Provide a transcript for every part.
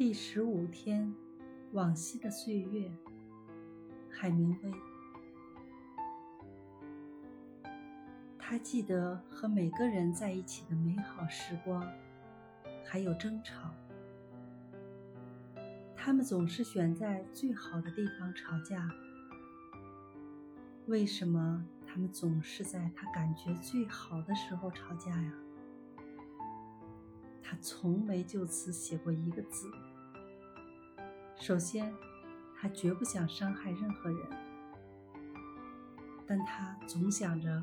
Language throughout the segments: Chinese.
第十五天，往昔的岁月，海明威。他记得和每个人在一起的美好时光，还有争吵。他们总是选在最好的地方吵架。为什么他们总是在他感觉最好的时候吵架呀？他从没就此写过一个字。首先，他绝不想伤害任何人，但他总想着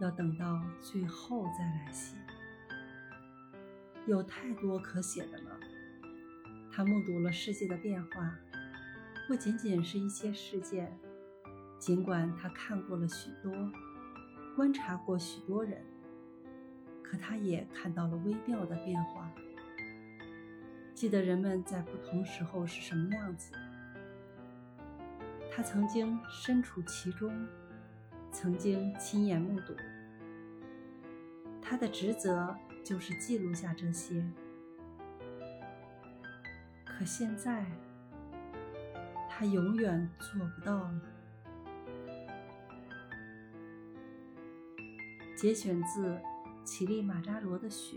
要等到最后再来写。有太多可写的了。他目睹了世界的变化，不仅仅是一些事件。尽管他看过了许多，观察过许多人，可他也看到了微妙的变化。记得人们在不同时候是什么样子。他曾经身处其中，曾经亲眼目睹。他的职责就是记录下这些。可现在，他永远做不到了。节选自《乞力马扎罗的雪》。